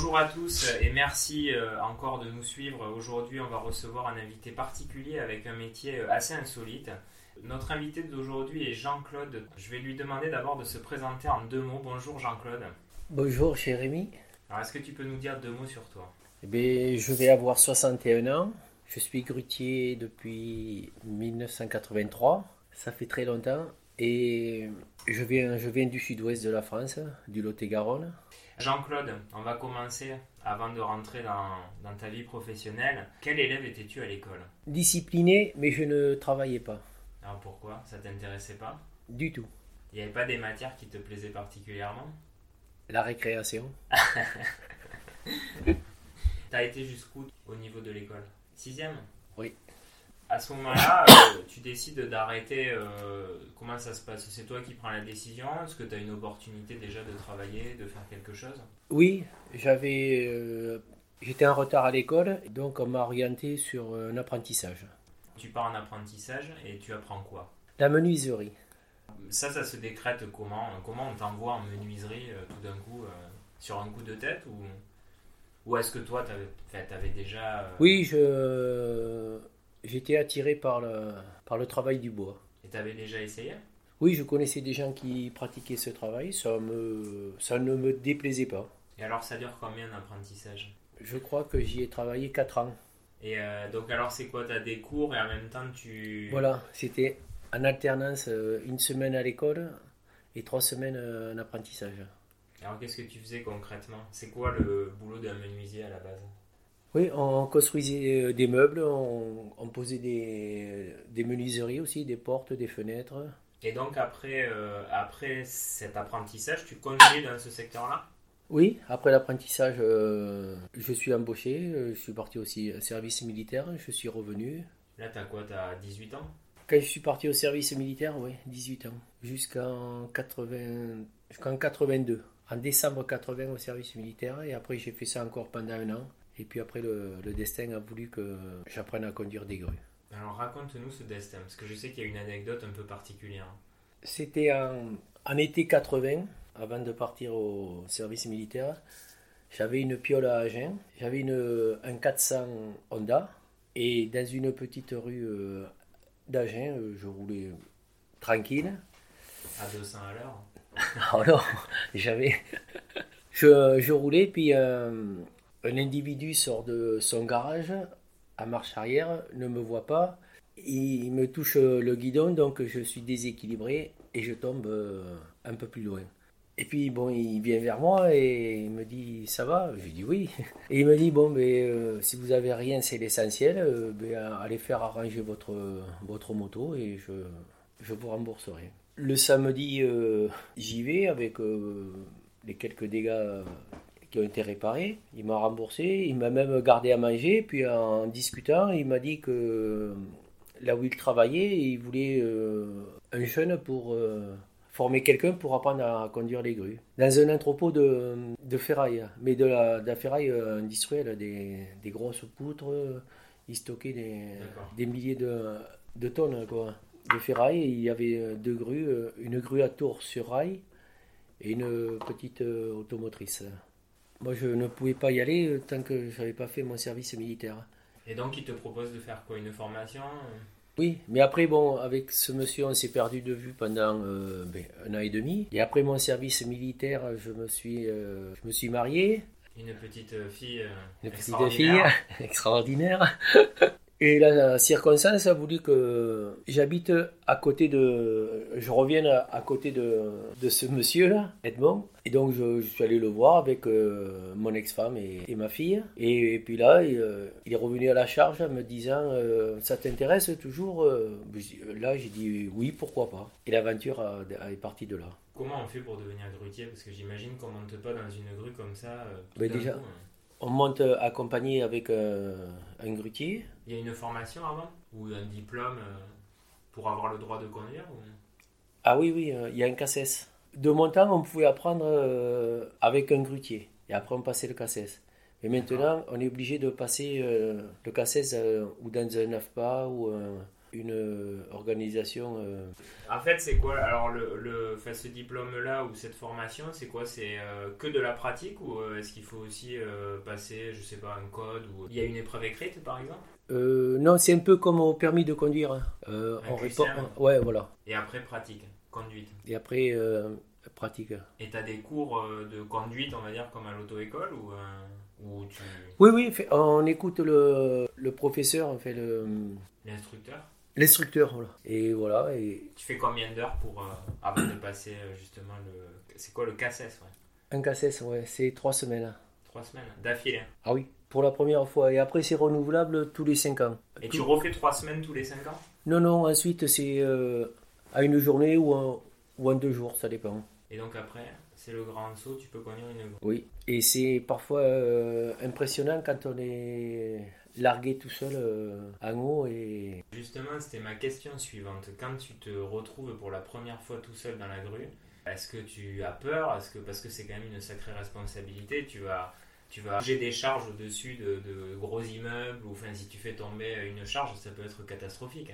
Bonjour à tous et merci euh, encore de nous suivre. Aujourd'hui, on va recevoir un invité particulier avec un métier euh, assez insolite. Notre invité d'aujourd'hui est Jean-Claude. Je vais lui demander d'abord de se présenter en deux mots. Bonjour Jean-Claude. Bonjour Jérémy. Alors, est-ce que tu peux nous dire deux mots sur toi? Eh bien, je vais avoir 61 ans. Je suis grutier depuis 1983. Ça fait très longtemps. Et je viens, je viens du sud-ouest de la France, du Lot-et-Garonne. Jean-Claude, on va commencer avant de rentrer dans, dans ta vie professionnelle. Quel élève étais-tu à l'école? Discipliné, mais je ne travaillais pas. Alors pourquoi? Ça t'intéressait pas? Du tout. Il n'y avait pas des matières qui te plaisaient particulièrement? La récréation. T'as été jusqu'où au niveau de l'école? Sixième? Oui. À ce moment-là, euh, tu décides d'arrêter. euh, comment ça se passe? C'est toi qui prends la décision? Est-ce que tu as une opportunité déjà de travailler, de faire quelque chose? Oui, j'avais, euh, j'étais en retard à l'école, donc on m'a orienté sur un apprentissage. Tu pars en apprentissage et tu apprends quoi? La menuiserie. Ça, ça se décrète comment? Comment on t'envoie en menuiserie tout d'un coup sur un coup de tête ou ou est-ce que toi, tu avais, déjà... Oui, je, j'étais attiré par le, par le travail du bois. Et tu avais déjà essayé? Oui, je connaissais des gens qui pratiquaient ce travail, ça, me, ça ne me déplaisait pas. Et alors, ça dure combien d'apprentissage? Je crois que j'y ai travaillé 4 ans. Et euh, donc, alors, c'est quoi? Tu as des cours et en même temps, tu... Voilà, c'était en alternance euh, une semaine à l'école et trois semaines euh, en apprentissage. Alors, qu'est-ce que tu faisais concrètement? C'est quoi le boulot d'un menuisier à la base? Oui, on construisait euh, des meubles, on, on posait des, des menuiseries aussi, des portes, des fenêtres. Et donc, après, euh, après cet apprentissage, tu continues dans ce secteur-là? Oui, après l'apprentissage, euh, je suis embauché, je suis parti aussi au service militaire, je suis revenu. Là, tu as quoi Tu as 18 ans? Quand je suis parti au service militaire, oui, 18 ans, jusqu'en 80, jusqu'en 82. En décembre 80 au service militaire, et après j'ai fait ça encore pendant un an. Et puis après, le, le destin a voulu que j'apprenne à conduire des grues. Alors, raconte-nous ce destin, parce que je sais qu'il y a une anecdote un peu particulière. C'était en, en été 80, avant de partir au service militaire. J'avais une piole à Agen, j'avais un 400 Honda, et dans une petite rue euh, d'Agen, euh, je roulais tranquille. À 200 à l'heure Alors, j'avais. Je, je roulais, puis euh, un individu sort de son garage à marche arrière, ne me voit pas, il me touche le guidon, donc je suis déséquilibré et je tombe euh, un peu plus loin. Et puis bon, il vient vers moi et il me dit ça va? Je lui dis oui. Et il me dit bon, ben, euh, si vous avez rien, c'est l'essentiel, euh, ben, allez faire arranger votre, votre moto et je, je vous rembourserai. Le samedi, j'y vais avec les quelques dégâts qui ont été réparés. Il m'a remboursé, il m'a même gardé à manger. Puis en discutant, il m'a dit que là où il travaillait, il voulait euh, un jeune pour euh, former quelqu'un pour apprendre à conduire les grues. Dans un entrepôt de, de ferraille, mais de la, de la ferraille euh, industrielle, des, des grosses poutres. Il stockait des, milliers de, de tonnes quoi, de ferraille. Il y avait euh, deux grues, euh, une grue à tour sur rail et une petite euh, automotrice. Moi, je ne pouvais pas y aller euh, tant que je n'avais pas fait mon service militaire. Et donc, il te propose de faire quoi Une formation Oui, mais après, bon, avec ce monsieur, on s'est perdu de vue pendant euh, ben, un an et demi. Et après mon service militaire, je me suis, euh, je me suis marié, Une petite fille euh, une petite fille extraordinaire. Et la circonstance a voulu que j'habite à côté de. Je revienne à, côté de, de ce monsieur-là, Edmond. Et donc je, je suis allé le voir avec euh, mon ex-femme et, et ma fille. Et, puis là, il, euh, il est revenu à la charge en me disant euh, Ça t'intéresse toujours Là, j'ai dit Oui, pourquoi pas? Et l'aventure est partie de là. Comment on fait pour devenir grutier? Parce que j'imagine qu'on monte pas dans une grue comme ça. tout Mais déjà- coup, hein. On monte accompagné avec un grutier. Il y a une formation avant Ou un diplôme euh, pour avoir le droit de conduire ou... Ah oui, oui, euh, il y a un cassès. De mon temps, on pouvait apprendre euh, avec un grutier. Et après, on passait le cassès. Mais maintenant, on est obligé de passer euh, le euh, ou dans un AFPA ou un, une organisation. En fait, c'est quoi Alors, le, le, enfin, ce diplôme-là ou cette formation, c'est quoi? C'est que de la pratique ou est-ce qu'il faut aussi passer, je sais pas, un code ou? Il y a une épreuve écrite par exemple? Euh, non, c'est un peu comme au permis de conduire. hein. Euh, on répond. Ouais, voilà. Et après, pratique, conduite. Et après, euh, pratique. Et tu as des cours euh, de conduite, on va dire, comme à l'auto-école ou, ou tu... Oui, oui, on écoute le, le professeur, on fait le l'instructeur l'instructeur, voilà. Et voilà. Et Tu fais combien d'heures pour avant de passer justement le. C'est quoi le CACES ouais? Un CACES, ouais, c'est trois semaines. Trois semaines d'affilée. Ah oui, pour la première fois. Et après, c'est renouvelable tous les cinq ans. Et Tout- tu refais trois semaines tous les cinq ans? Non, non, ensuite, c'est euh, à une journée ou en, ou en deux jours, ça dépend. Et donc après, c'est le grand saut, tu peux conduire une Oui, et c'est parfois euh, impressionnant quand on est largué tout seul euh, en haut et Justement, c'était ma question suivante. Quand tu te retrouves pour la première fois tout seul dans la grue, est-ce que tu as peur? Est-ce que parce que c'est quand même une sacrée responsabilité, tu vas tu vas bouger des charges au-dessus de, de gros immeubles ou enfin si tu fais tomber une charge, ça peut être catastrophique.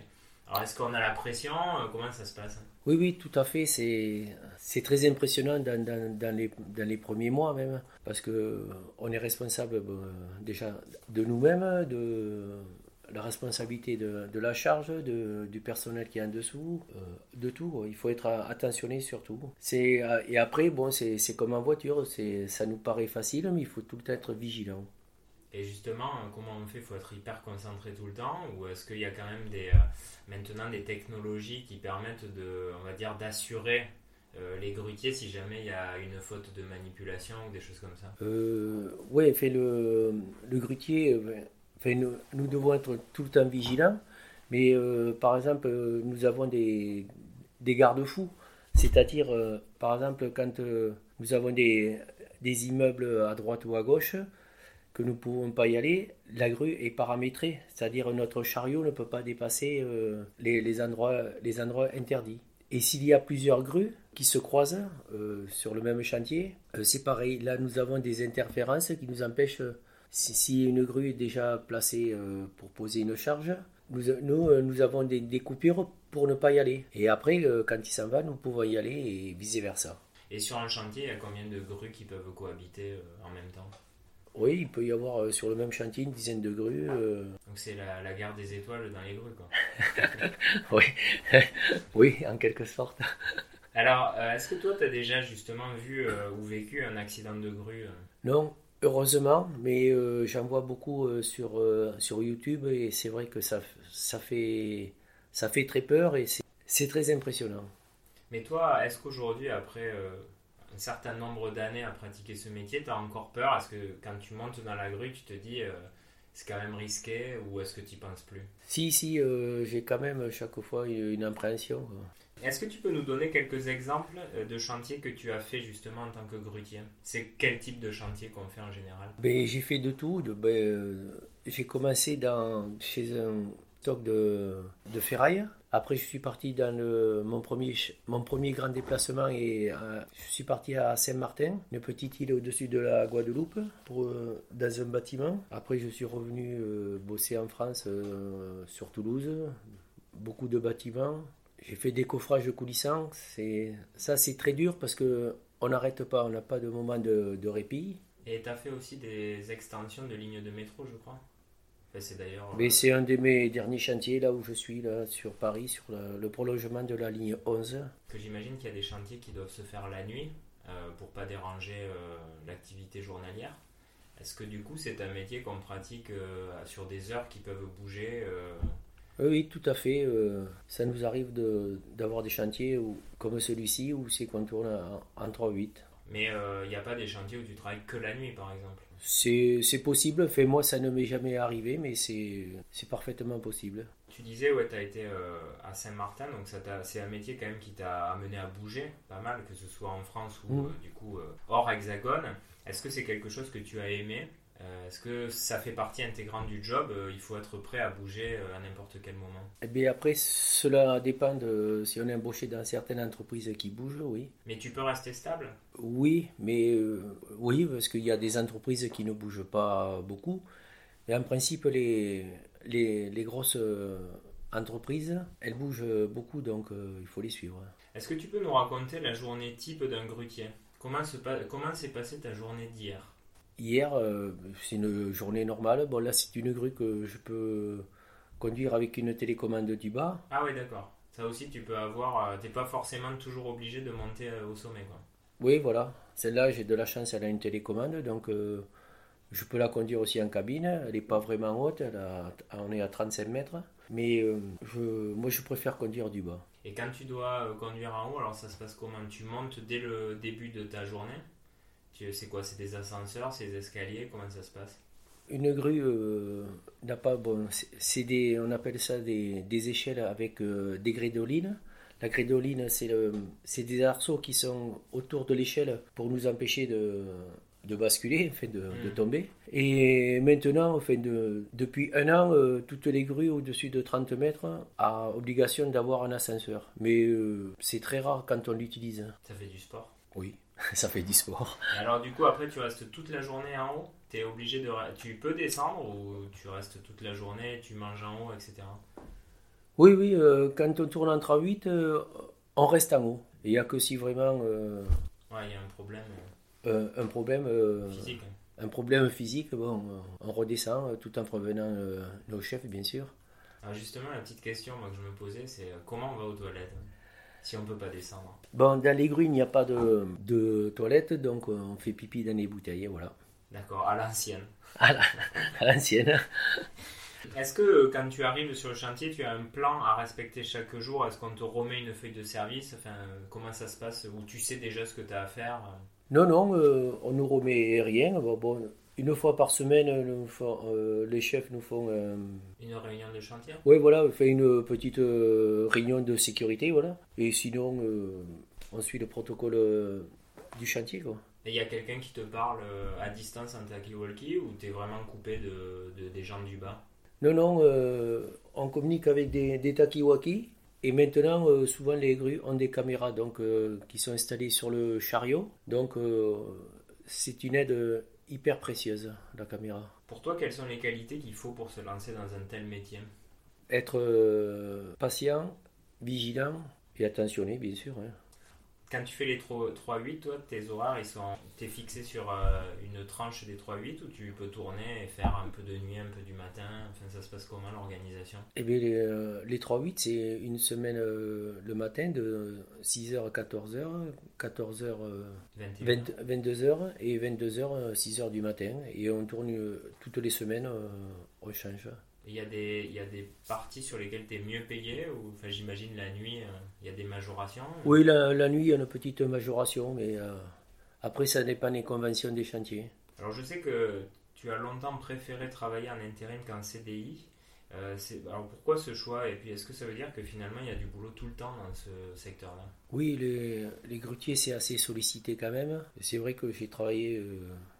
Alors est-ce qu'on a la pression Euh, Comment ça se passe? Oui, oui, tout à fait. C'est, très impressionnant dans, dans, dans les, dans les premiers mois même, parce que on est responsable euh, déjà de nous-mêmes, de la responsabilité de, de la charge, de, du personnel qui est en dessous, euh, de tout. Il faut être attentionné surtout. C'est, euh, et après, bon, c'est, comme en voiture, c'est, ça nous paraît facile, mais il faut tout le temps être vigilant. Et justement, euh, comment on fait? Il faut être hyper concentré tout le temps? Ou est-ce qu'il y a quand même des, maintenant des technologies qui permettent de, on va dire, d'assurer euh, les grutiers si jamais il y a une faute de manipulation ou des choses comme ça? Euh, ouais, fait le, le grutier, nous, devons être tout le temps vigilants, mais euh, par exemple, euh, nous avons des, garde-fous, c'est-à-dire, euh, par exemple, quand nous avons des, des immeubles à droite ou à gauche, que nous ne pouvons pas y aller, la grue est paramétrée, c'est-à-dire notre chariot ne peut pas dépasser les, endroits, les endroits interdits. Et s'il y a plusieurs grues qui se croisent sur le même chantier, c'est pareil. Là, nous avons des interférences qui nous empêchent, si, une grue est déjà placée euh, pour poser une charge, nous, nous, euh, nous avons des, des coupures pour ne pas y aller. Et après, euh, quand il s'en va, nous pouvons y aller et vice-versa. Et sur un chantier, il y a combien de grues qui peuvent cohabiter euh, en même temps? Oui, il peut y avoir sur le même chantier une dizaine de grues. euh, Donc c'est la, la guerre des étoiles dans les grues, quoi. oui. oui, en quelque sorte. Alors, est-ce que toi, tu as déjà justement vu ou vécu un accident de grue Non, heureusement, mais euh, j'en vois beaucoup euh, sur, euh, sur YouTube et c'est vrai que ça, ça, fait, ça fait très peur et c'est- très impressionnant. Mais toi, est-ce qu'aujourd'hui, après un certain nombre d'années à pratiquer ce métier, tu as encore peur? Est-ce que quand tu montes dans la grue, tu te dis c'est quand même risqué ou est-ce que tu penses plus? Si, si, j'ai quand même chaque fois une, une appréhension. quoi. Est-ce que tu peux nous donner quelques exemples euh, de chantiers que tu as fait justement en tant que grutier? C'est quel type de chantier qu'on fait en général? Ben, j'ai fait de tout. de- ben, euh, j'ai commencé dans, chez un stock de, ferraille. Après, je suis parti dans mon, premier, mon premier grand déplacement et euh, je suis parti à Saint-Martin, une petite île au-dessus de la Guadeloupe, dans un bâtiment. Après, je suis revenu bosser en France, sur Toulouse, beaucoup de bâtiments. J'ai fait des coffrages coulissants. C'est, ça, c'est très dur parce que on n'arrête pas, on n'a pas de moment de, de répit. Et tu as fait aussi des extensions de lignes de métro, je crois Enfin, C'est d'ailleurs. euh, Mais c'est un de mes derniers chantiers là où je suis, là, sur Paris, sur le, le prolongement de la ligne 11. que j'imagine qu'il y a des chantiers qui doivent se faire la nuit euh, pour pas déranger euh, l'activité journalière. Est-ce que du coup c'est un métier qu'on pratique euh, sur des heures qui peuvent bouger euh, Oui, tout à fait. euh, ça nous arrive de- d'avoir des chantiers où- comme celui-ci où c'est qu'on tourne en, en 3-8. Mais euh, il n'y a pas des chantiers où tu travailles que la nuit par exemple? C'est possible. Fait, moi, ça ne m'est jamais arrivé, mais c'est parfaitement possible. Tu disais, ouais, tu as été euh, à Saint-Martin, donc ça t'a- c'est un métier quand même qui t'a amené à bouger pas mal, que ce soit en France ou euh, du coup euh, hors hexagone. Est-ce que c'est quelque chose que tu as aimé? Euh, Est-ce que ça fait partie intégrante du job Euh, Il faut être prêt à bouger euh, à n'importe quel moment? Et bien après, cela dépend de si on est embauché dans certaines entreprises qui bougent, oui. Mais tu peux rester stable? Oui, mais euh, oui, parce qu'il y a des entreprises qui ne bougent pas beaucoup. Mais en principe, les, les, les grosses euh, entreprises, elles bougent beaucoup, donc il faut les suivre. Est-ce que tu peux nous raconter la journée type d'un grutier? Comment s'est passée ta journée d'hier? Hier, c'est une journée normale. Bon, là, c'est une grue que je peux conduire avec une télécommande du bas. Ah oui, d'accord. Ça aussi, tu peux avoir. Tu n'es pas forcément toujours obligé de monter au sommet, quoi. Oui, voilà. Celle-là, j'ai de la chance, elle a une télécommande, donc je peux la conduire aussi en cabine. Elle n'est pas vraiment haute, on est à 35 mètres. Mais euh, je, moi, je préfère conduire du bas. Et quand tu dois euh, conduire en haut, alors ça se passe comment? Tu montes dès le début de ta journée? C'est quoi? C'est des ascenseurs, c'est des escaliers? Comment ça se passe? Une grue euh, n'a pas. Bon, c'est des, on appelle ça des, des échelles avec des grédolines. La grédoline, c'est des arceaux qui sont autour de l'échelle pour nous empêcher de, de basculer, fait de, de, mm. tomber. Et maintenant, fait de, depuis un an, euh, toutes les grues au-dessus de 30 mètres ont obligation d'avoir un ascenseur. Mais euh, c'est très rare quand on l'utilise. Ça fait du sport? Oui, ça fait du sport. alors du coup, après, tu restes toute la journée en haut es obligé de... Tu peux descendre ou tu restes toute la journée, tu manges en haut, etc. Oui, oui, euh, quand on tourne en 38, on reste en haut. Il n'y a que si vraiment... Ouais, il y a un problème. Euh, un problème euh, physique. Un problème physique, bon, on redescend euh, tout en prévenant nos chefs, bien sûr. Alors justement, la petite question que je me posais, c'est comment on va aux toilettes? Si on ne peut pas descendre Bon, dans les grues, il n'y a pas de, de toilette, donc on fait pipi dans les bouteilles, voilà. D'accord, à l'ancienne. À l'ancienne. Est-ce que quand tu arrives sur le chantier, tu as un plan à respecter chaque jour? Est-ce qu'on te remet une feuille de service? Enfin, Comment ça se passe? Ou tu sais déjà ce que tu as à faire? Non, non, euh, on nous remet rien. Bon, une fois par semaine, euh, les chefs nous font. Euh, une réunion de chantier? Oui, voilà, on fait une petite réunion de sécurité, voilà. Et sinon, on suit le protocole du chantier, quoi. Et il y a quelqu'un qui te parle à distance en talkie-walkie ou tu es vraiment coupé de, des gens du bas? Non, non, on communique avec des, des talkie-walkie et maintenant, euh, souvent les grues ont des caméras donc, euh, qui sont installées sur le chariot. Donc euh, c'est une aide hyper précieuse, la caméra. Pour toi, quelles sont les qualités qu'il faut pour se lancer dans un tel métier? Être patient, vigilant et attentionné, bien sûr. Hein. Quand tu fais les 3-8, toi, tes horaires, ils sont, t'es fixé sur euh, une tranche des 3-8 ou tu peux tourner et faire un peu de nuit, un peu du matin? Enfin, ça se passe comment l'organisation? Eh bien, les, euh, les 3-8, c'est une semaine euh, le matin de 6h à 14h, 14h, 22h et 22h, 6h du matin. Et on tourne toutes les semaines, on change. Il y, a des, il y a des parties sur lesquelles tu es mieux payé ou, enfin, J'imagine la nuit, euh, il y a des majorations Oui, la, la, nuit, il y a une petite majoration, mais euh, après, ça dépend des conventions des chantiers. Alors, je sais que tu as longtemps préféré travailler en intérim qu'en CDI. Euh, alors pourquoi ce choix? Et puis est-ce que ça veut dire que finalement il y a du boulot tout le temps dans ce secteur-là? Oui, les, les grutiers c'est assez sollicité quand même. C'est vrai que j'ai travaillé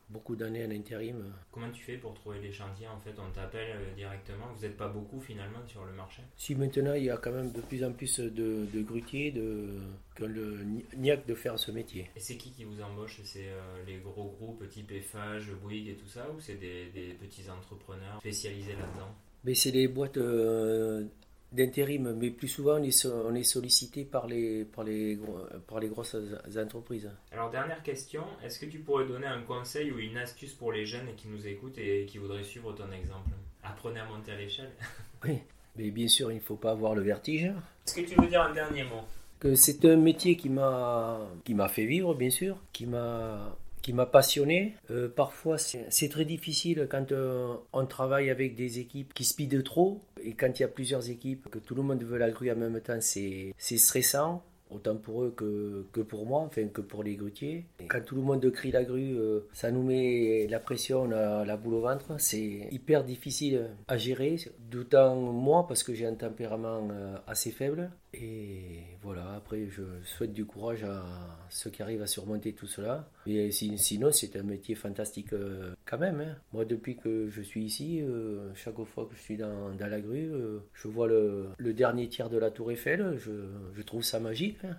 beaucoup d'années en intérim. Comment tu fais pour trouver les chantiers En fait, on t'appelle euh, directement. Vous n'êtes pas beaucoup finalement sur le marché? Si maintenant il y a quand même de plus en plus de, de grutiers de, que le niaque de faire ce métier. Et c'est qui qui vous embauche? C'est euh, les gros groupes type Eiffage, Bouygues et tout ça Ou c'est des, des, petits entrepreneurs spécialisés là-dedans? Mais c'est les boîtes euh, d'intérim, mais plus souvent on est, sollicité par les, par, les, par les grosses entreprises. Alors dernière question, est-ce que tu pourrais donner un conseil ou une astuce pour les jeunes qui nous écoutent et qui voudraient suivre ton exemple? Apprenez à monter à l'échelle. Oui, mais bien sûr il ne faut pas avoir le vertige. Est-ce que tu veux dire un dernier mot? Que c'est un métier qui m'a qui m'a fait vivre bien sûr, qui m'a qui m'a passionné. Euh, parfois, c'est très difficile quand euh, on travaille avec des équipes qui speedent trop. Et quand il y a plusieurs équipes, que tout le monde veut la grue en même temps, c'est stressant autant pour eux que, pour moi, enfin que pour les grutiers. Quand tout le monde crie la grue, euh, ça nous met la pression, la, la boule au ventre. C'est hyper difficile à gérer, d'autant moi parce que j'ai un tempérament assez faible. Et voilà, après, je souhaite du courage à ceux qui arrivent à surmonter tout cela. Et sinon, c'est un métier fantastique euh, quand même. Hein. Moi, depuis que je suis ici, euh, chaque fois que je suis dans, dans la grue, euh, je vois le, le, dernier tiers de la Tour Eiffel. Je, je trouve ça magique. Hein.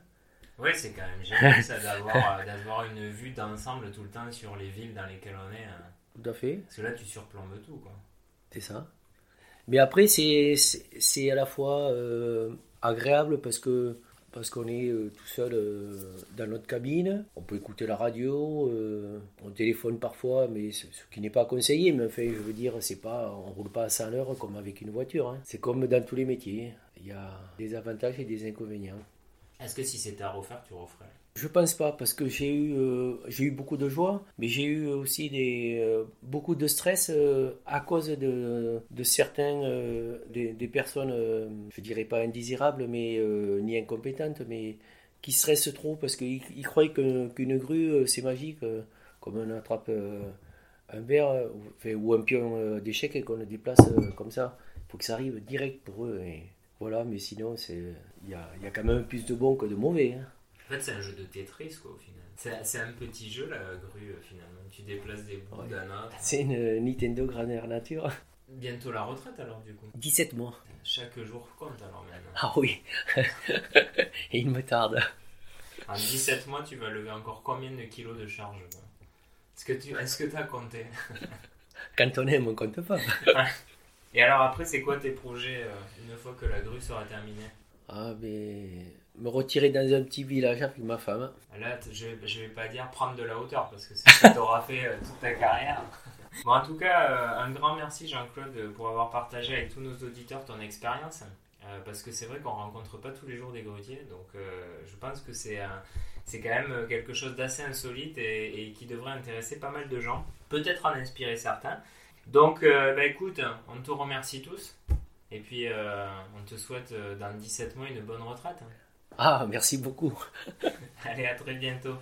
Oui, c'est quand même génial ça d'avoir une vue d'ensemble tout le temps sur les villes dans lesquelles on est. Hein. Tout à fait. Parce que là, tu surplombes tout, quoi. C'est ça. Mais après, c'est à la fois agréable parce que parce qu'on est euh, tout seul euh, dans notre cabine. On peut écouter la radio, euh, on téléphone parfois, mais ce, qui n'est pas conseillé. Mais enfin, je veux dire, c'est pas, on roule pas à 100 heures comme avec une voiture. Hein. C'est comme dans tous les métiers. Il y a des avantages et des inconvénients. Est-ce que si c'était à refaire, tu referais? Je pense pas parce que j'ai eu euh, j'ai eu beaucoup de joie, mais j'ai eu aussi euh, beaucoup de stress euh, à cause de, de certains des, personnes je dirais pas indésirables mais ni incompétentes mais qui stressent trop parce qu'ils croient qu'une grue c'est magique comme on attrape un verre ou un pion d'échec et qu'on le déplace comme ça. Il faut que ça arrive direct pour eux voilà mais sinon il y a, y a, quand même plus de bons que de mauvais. Hein. En fait, c'est un jeu de Tetris, quoi, au final. C'est un petit jeu, la grue, finalement. Tu déplaces des bouts d'un autre. C'est une Nintendo Grandeur Nature. Bientôt la retraite, alors, du coup 17 mois. Chaque jour compte, alors, maintenant. Ah oui. Et il me tarde. En 17 mois, tu vas lever encore combien de kilos de charge Est-ce que tu est-ce que as compté? Quand on aime, on compte pas. Et alors après, c'est quoi tes projets euh, une fois que la grue sera terminée? Ah, mais me retirer dans un petit village avec ma femme. Là, je, je vais pas dire prendre de la hauteur parce que c'est ce que fait euh, toute ta carrière. Bon, en tout cas, euh, un grand merci Jean-Claude pour avoir partagé avec tous nos auditeurs ton expérience. Euh, parce que c'est vrai qu'on rencontre pas tous les jours des grutiers, donc je pense que c'est c'est quand même quelque chose d'assez insolite et, qui devrait intéresser pas mal de gens, peut-être en inspirer certains. Donc, bah, écoute, on te remercie tous, et puis on te souhaite dans 17 mois une bonne retraite. Ah, merci beaucoup. Allez, à très bientôt.